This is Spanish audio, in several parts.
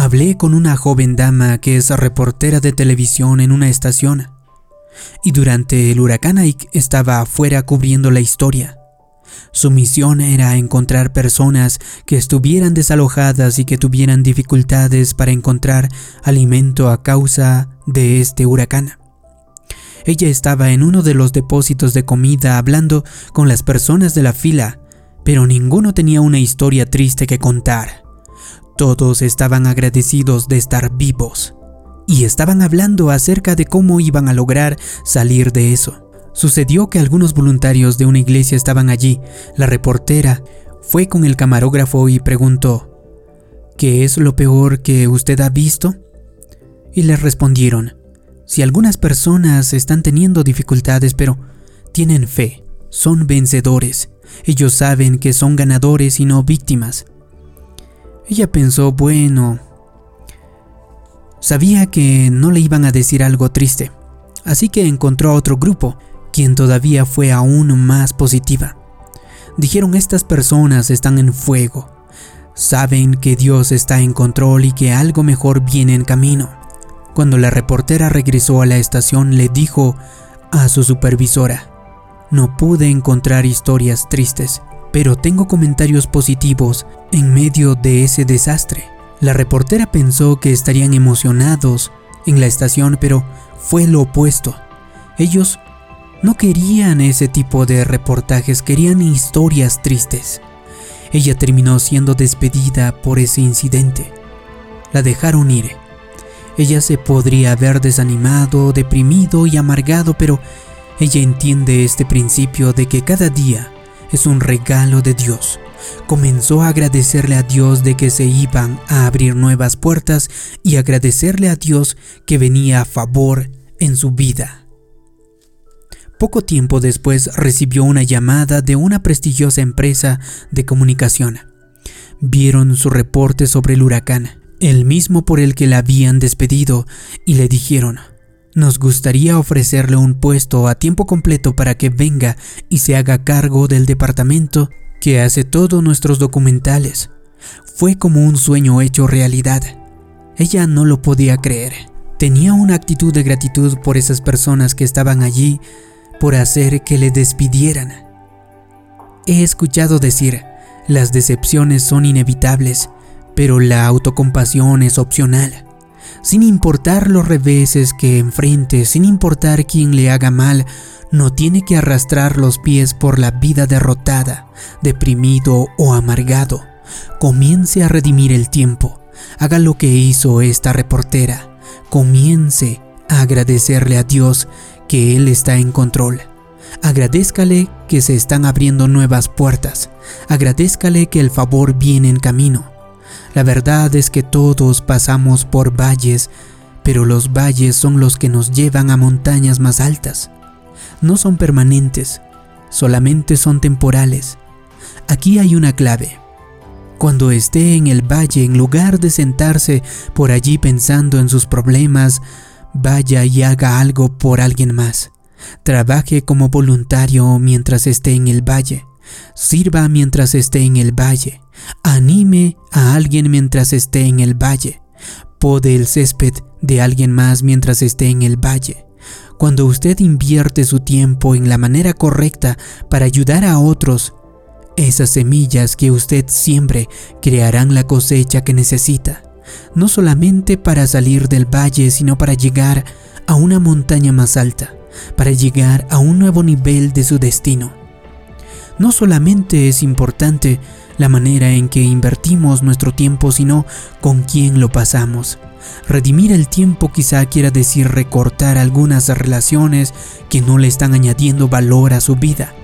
Hablé con una joven dama que es reportera de televisión en una estación y durante el huracán Ike estaba afuera cubriendo la historia. Su misión era encontrar personas que estuvieran desalojadas y que tuvieran dificultades para encontrar alimento a causa de este huracán. Ella estaba en uno de los depósitos de comida hablando con las personas de la fila, pero ninguno tenía una historia triste que contar. Todos estaban agradecidos de estar vivos y estaban hablando acerca de cómo iban a lograr salir de eso. Sucedió que algunos voluntarios de una iglesia estaban allí. La reportera fue con el camarógrafo y preguntó, ¿qué es lo peor que usted ha visto? Y les respondieron, si algunas personas están teniendo dificultades pero tienen fe, son vencedores, ellos saben que son ganadores y no víctimas. Ella pensó, bueno, Sabía que no le iban a decir algo triste, así que encontró a otro grupo, quien todavía fue aún más positiva. Dijeron estas personas están en fuego, saben que Dios está en control y que algo mejor viene en camino. Cuando la reportera regresó a la estación le dijo a su supervisora, no pude encontrar historias tristes, pero tengo comentarios positivos en medio de ese desastre. La reportera pensó que estarían emocionados en la estación, pero fue lo opuesto. Ellos no querían ese tipo de reportajes, querían historias tristes. Ella terminó siendo despedida por ese incidente. La dejaron ir. Ella se podría haber desanimado, deprimido y amargado, pero ella entiende este principio de que cada día es un regalo de Dios comenzó a agradecerle a Dios de que se iban a abrir nuevas puertas y agradecerle a Dios que venía a favor en su vida. Poco tiempo después recibió una llamada de una prestigiosa empresa de comunicación. Vieron su reporte sobre el huracán, el mismo por el que la habían despedido, y le dijeron, nos gustaría ofrecerle un puesto a tiempo completo para que venga y se haga cargo del departamento que hace todos nuestros documentales. Fue como un sueño hecho realidad. Ella no lo podía creer. Tenía una actitud de gratitud por esas personas que estaban allí por hacer que le despidieran. He escuchado decir, las decepciones son inevitables, pero la autocompasión es opcional. Sin importar los reveses que enfrente, sin importar quién le haga mal, no tiene que arrastrar los pies por la vida derrotada, deprimido o amargado. Comience a redimir el tiempo. Haga lo que hizo esta reportera. Comience a agradecerle a Dios que Él está en control. Agradézcale que se están abriendo nuevas puertas. Agradézcale que el favor viene en camino. La verdad es que todos pasamos por valles, pero los valles son los que nos llevan a montañas más altas no son permanentes, solamente son temporales. Aquí hay una clave. Cuando esté en el valle, en lugar de sentarse por allí pensando en sus problemas, vaya y haga algo por alguien más. Trabaje como voluntario mientras esté en el valle. Sirva mientras esté en el valle. Anime a alguien mientras esté en el valle. Pode el césped de alguien más mientras esté en el valle. Cuando usted invierte su tiempo en la manera correcta para ayudar a otros, esas semillas que usted siembre crearán la cosecha que necesita, no solamente para salir del valle, sino para llegar a una montaña más alta, para llegar a un nuevo nivel de su destino. No solamente es importante la manera en que invertimos nuestro tiempo, sino con quién lo pasamos. Redimir el tiempo quizá quiera decir recortar algunas relaciones que no le están añadiendo valor a su vida.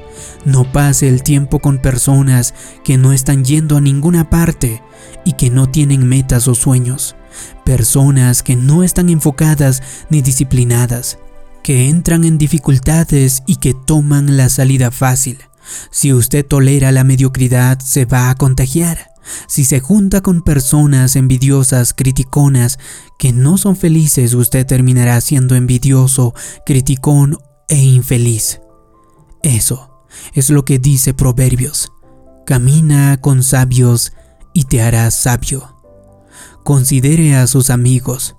No pase el tiempo con personas que no están yendo a ninguna parte y que no tienen metas o sueños. Personas que no están enfocadas ni disciplinadas, que entran en dificultades y que toman la salida fácil. Si usted tolera la mediocridad, se va a contagiar. Si se junta con personas envidiosas, criticonas, que no son felices, usted terminará siendo envidioso, criticón e infeliz. Eso es lo que dice Proverbios. Camina con sabios y te harás sabio. Considere a sus amigos.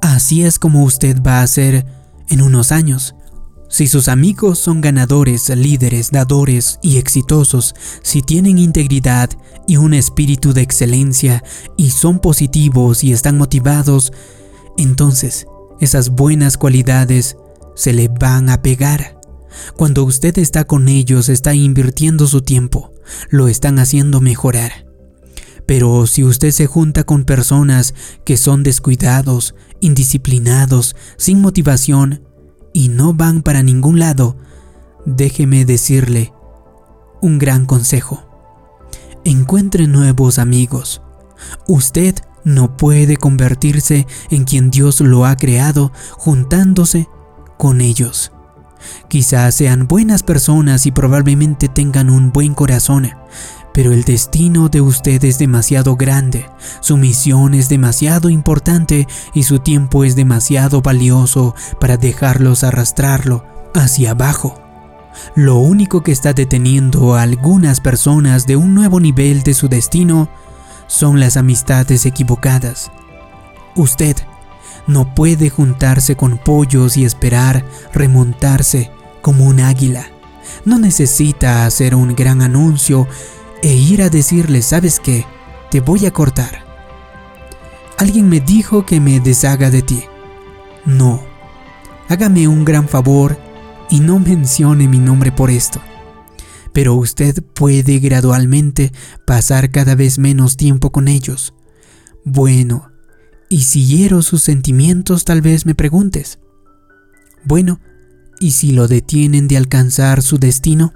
Así es como usted va a ser en unos años. Si sus amigos son ganadores, líderes, dadores y exitosos, si tienen integridad y un espíritu de excelencia y son positivos y están motivados, entonces esas buenas cualidades se le van a pegar. Cuando usted está con ellos, está invirtiendo su tiempo, lo están haciendo mejorar. Pero si usted se junta con personas que son descuidados, indisciplinados, sin motivación y no van para ningún lado, déjeme decirle un gran consejo. Encuentre nuevos amigos. Usted no puede convertirse en quien Dios lo ha creado juntándose con ellos. Quizás sean buenas personas y probablemente tengan un buen corazón, pero el destino de usted es demasiado grande, su misión es demasiado importante y su tiempo es demasiado valioso para dejarlos arrastrarlo hacia abajo. Lo único que está deteniendo a algunas personas de un nuevo nivel de su destino son las amistades equivocadas. Usted no puede juntarse con pollos y esperar remontarse como un águila. No necesita hacer un gran anuncio e ir a decirle, ¿sabes qué? Te voy a cortar. Alguien me dijo que me deshaga de ti. No. Hágame un gran favor y no mencione mi nombre por esto. Pero usted puede gradualmente pasar cada vez menos tiempo con ellos. Bueno, y si hiero sus sentimientos tal vez me preguntes. Bueno, ¿y si lo detienen de alcanzar su destino?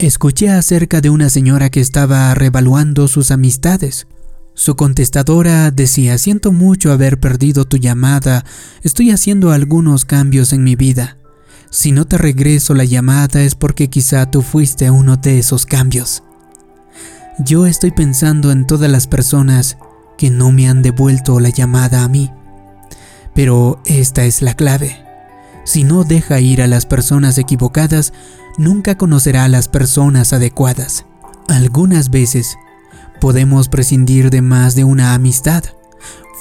Escuché acerca de una señora que estaba revaluando sus amistades. Su contestadora decía, siento mucho haber perdido tu llamada, estoy haciendo algunos cambios en mi vida. Si no te regreso la llamada es porque quizá tú fuiste uno de esos cambios. Yo estoy pensando en todas las personas que no me han devuelto la llamada a mí. Pero esta es la clave. Si no deja ir a las personas equivocadas, nunca conocerá a las personas adecuadas. Algunas veces podemos prescindir de más de una amistad.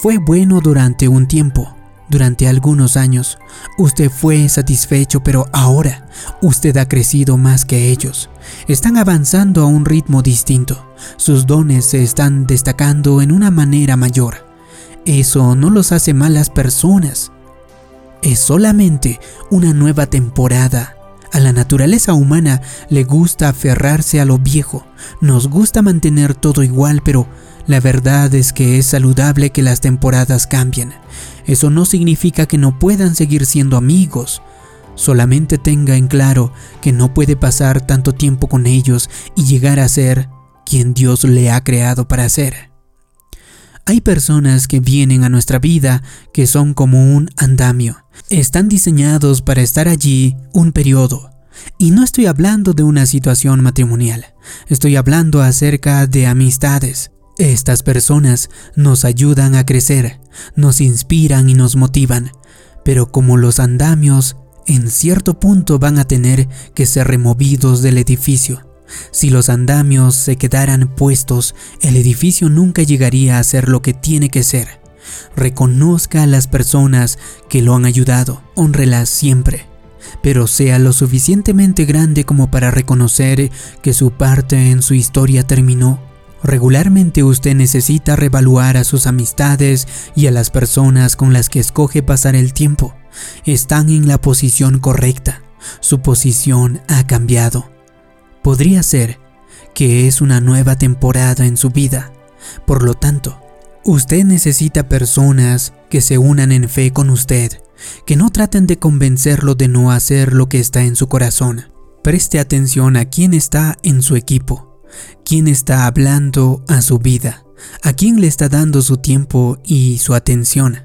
Fue bueno durante un tiempo, durante algunos años. Usted fue satisfecho, pero ahora usted ha crecido más que ellos. Están avanzando a un ritmo distinto. Sus dones se están destacando en una manera mayor. Eso no los hace malas personas. Es solamente una nueva temporada. A la naturaleza humana le gusta aferrarse a lo viejo. Nos gusta mantener todo igual, pero la verdad es que es saludable que las temporadas cambien. Eso no significa que no puedan seguir siendo amigos. Solamente tenga en claro que no puede pasar tanto tiempo con ellos y llegar a ser quien Dios le ha creado para ser. Hay personas que vienen a nuestra vida que son como un andamio. Están diseñados para estar allí un periodo. Y no estoy hablando de una situación matrimonial, estoy hablando acerca de amistades. Estas personas nos ayudan a crecer, nos inspiran y nos motivan, pero como los andamios, en cierto punto van a tener que ser removidos del edificio. Si los andamios se quedaran puestos, el edificio nunca llegaría a ser lo que tiene que ser. Reconozca a las personas que lo han ayudado, honrelas siempre, pero sea lo suficientemente grande como para reconocer que su parte en su historia terminó. Regularmente usted necesita revaluar a sus amistades y a las personas con las que escoge pasar el tiempo. Están en la posición correcta. Su posición ha cambiado. Podría ser que es una nueva temporada en su vida. Por lo tanto, usted necesita personas que se unan en fe con usted, que no traten de convencerlo de no hacer lo que está en su corazón. Preste atención a quién está en su equipo, quién está hablando a su vida, a quién le está dando su tiempo y su atención.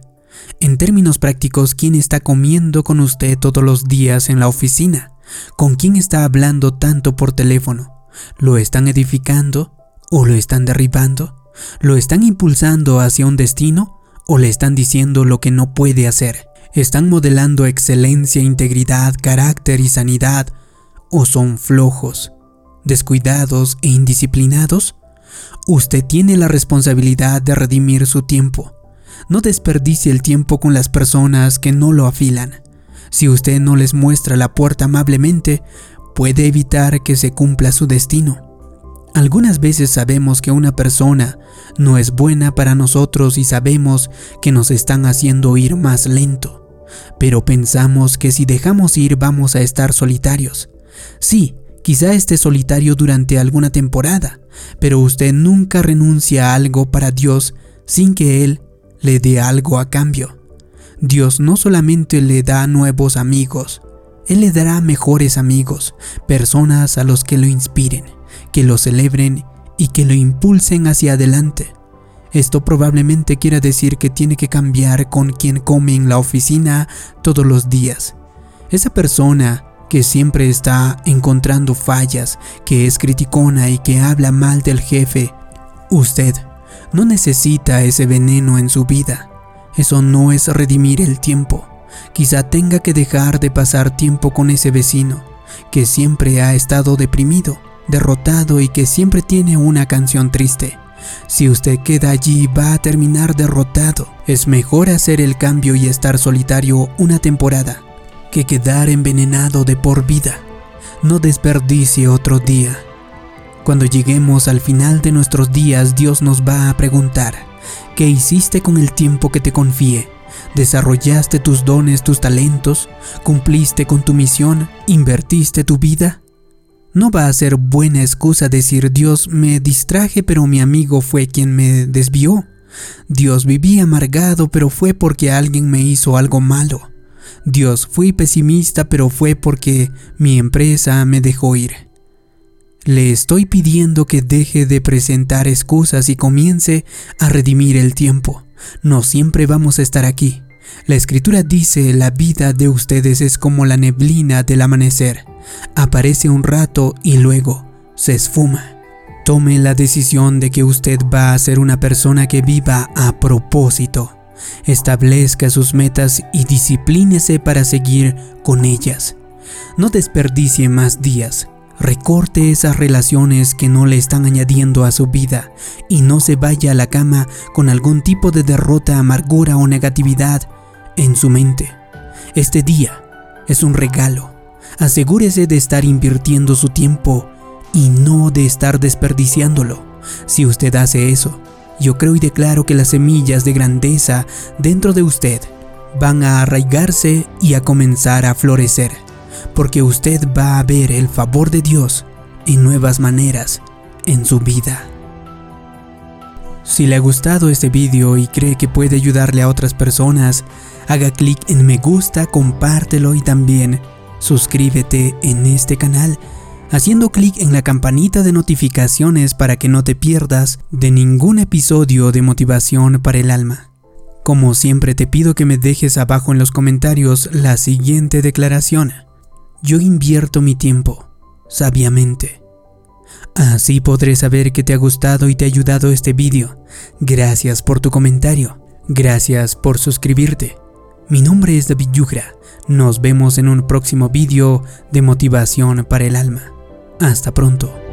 En términos prácticos, quién está comiendo con usted todos los días en la oficina, ¿Con quién está hablando tanto por teléfono? ¿Lo están edificando o lo están derribando? ¿Lo están impulsando hacia un destino o le están diciendo lo que no puede hacer? ¿Están modelando excelencia, integridad, carácter y sanidad o son flojos, descuidados e indisciplinados? Usted tiene la responsabilidad de redimir su tiempo. No desperdicie el tiempo con las personas que no lo afilan. Si usted no les muestra la puerta amablemente, puede evitar que se cumpla su destino. Algunas veces sabemos que una persona no es buena para nosotros y sabemos que nos están haciendo ir más lento, pero pensamos que si dejamos ir vamos a estar solitarios. Sí, quizá esté solitario durante alguna temporada, pero usted nunca renuncia a algo para Dios sin que Él le dé algo a cambio. Dios no solamente le da nuevos amigos, Él le dará mejores amigos, personas a los que lo inspiren que lo celebren y que lo impulsen hacia adelante. Esto probablemente quiera decir que tiene que cambiar con quien come en la oficina todos los días. Esa persona que siempre está encontrando fallas, que es criticona y que habla mal del jefe. Usted no necesita ese veneno en su vida. Eso no es redimir el tiempo. Quizá tenga que dejar de pasar tiempo con ese vecino que siempre ha estado deprimido derrotado y que siempre tiene una canción triste. Si usted queda allí va a terminar derrotado. Es mejor hacer el cambio y estar solitario una temporada que quedar envenenado de por vida. No desperdicie otro día. Cuando lleguemos al final de nuestros días, Dios nos va a preguntar, ¿qué hiciste con el tiempo que te confié? ¿Desarrollaste tus dones, tus talentos? ¿Cumpliste con tu misión? ¿Invertiste tu vida? No va a ser buena excusa decir Dios me distraje pero mi amigo fue quien me desvió. Dios viví amargado pero fue porque alguien me hizo algo malo. Dios fui pesimista pero fue porque mi empresa me dejó ir. Le estoy pidiendo que deje de presentar excusas y comience a redimir el tiempo. No siempre vamos a estar aquí. La escritura dice, la vida de ustedes es como la neblina del amanecer. Aparece un rato y luego se esfuma. Tome la decisión de que usted va a ser una persona que viva a propósito. Establezca sus metas y disciplínese para seguir con ellas. No desperdicie más días. Recorte esas relaciones que no le están añadiendo a su vida y no se vaya a la cama con algún tipo de derrota, amargura o negatividad en su mente. Este día es un regalo. Asegúrese de estar invirtiendo su tiempo y no de estar desperdiciándolo. Si usted hace eso, yo creo y declaro que las semillas de grandeza dentro de usted van a arraigarse y a comenzar a florecer, porque usted va a ver el favor de Dios en nuevas maneras en su vida. Si le ha gustado este vídeo y cree que puede ayudarle a otras personas, haga clic en me gusta, compártelo y también suscríbete en este canal haciendo clic en la campanita de notificaciones para que no te pierdas de ningún episodio de motivación para el alma. Como siempre te pido que me dejes abajo en los comentarios la siguiente declaración. Yo invierto mi tiempo sabiamente. Así podré saber que te ha gustado y te ha ayudado este vídeo. Gracias por tu comentario. Gracias por suscribirte. Mi nombre es David Yugra. Nos vemos en un próximo vídeo de motivación para el alma. Hasta pronto.